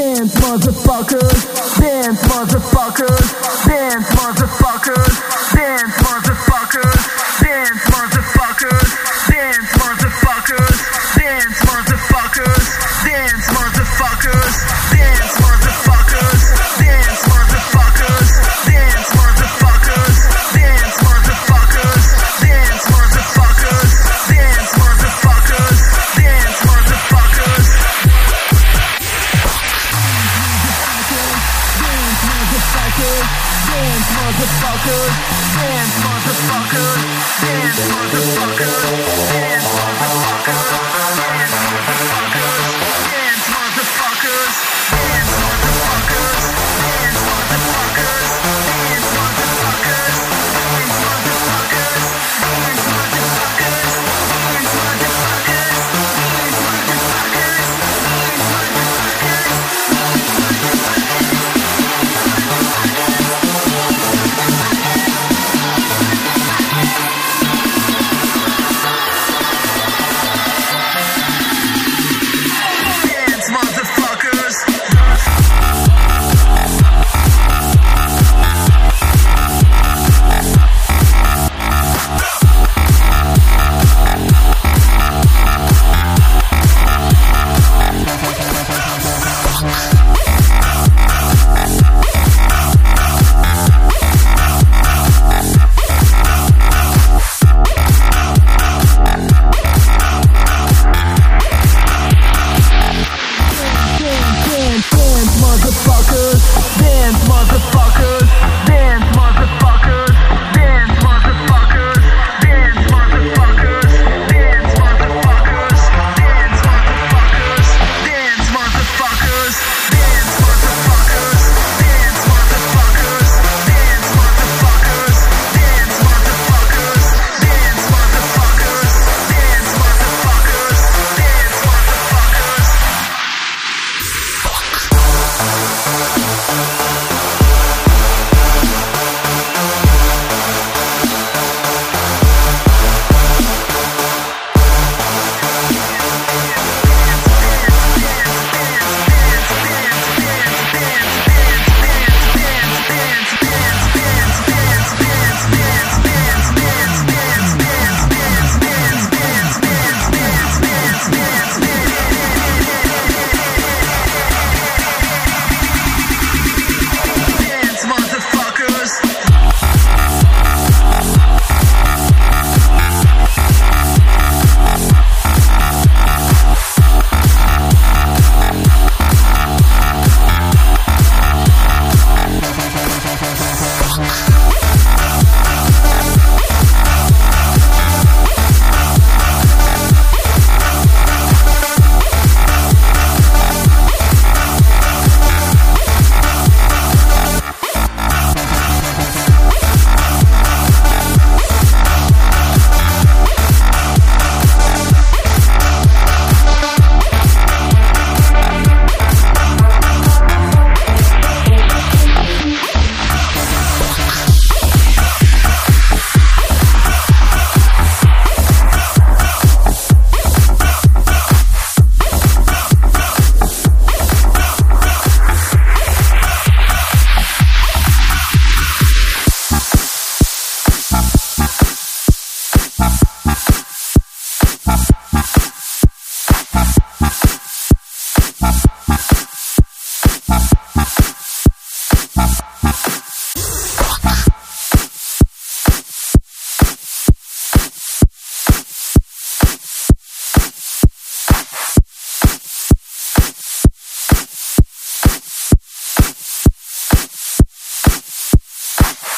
Dance, motherfuckers. Dance, motherfuckers. Dance, motherfuckers. Dance, motherfuckers. motherfucker. Dance, motherfucker. Dance, motherfucker. Dance, motherfucker. Dance, motherfucker.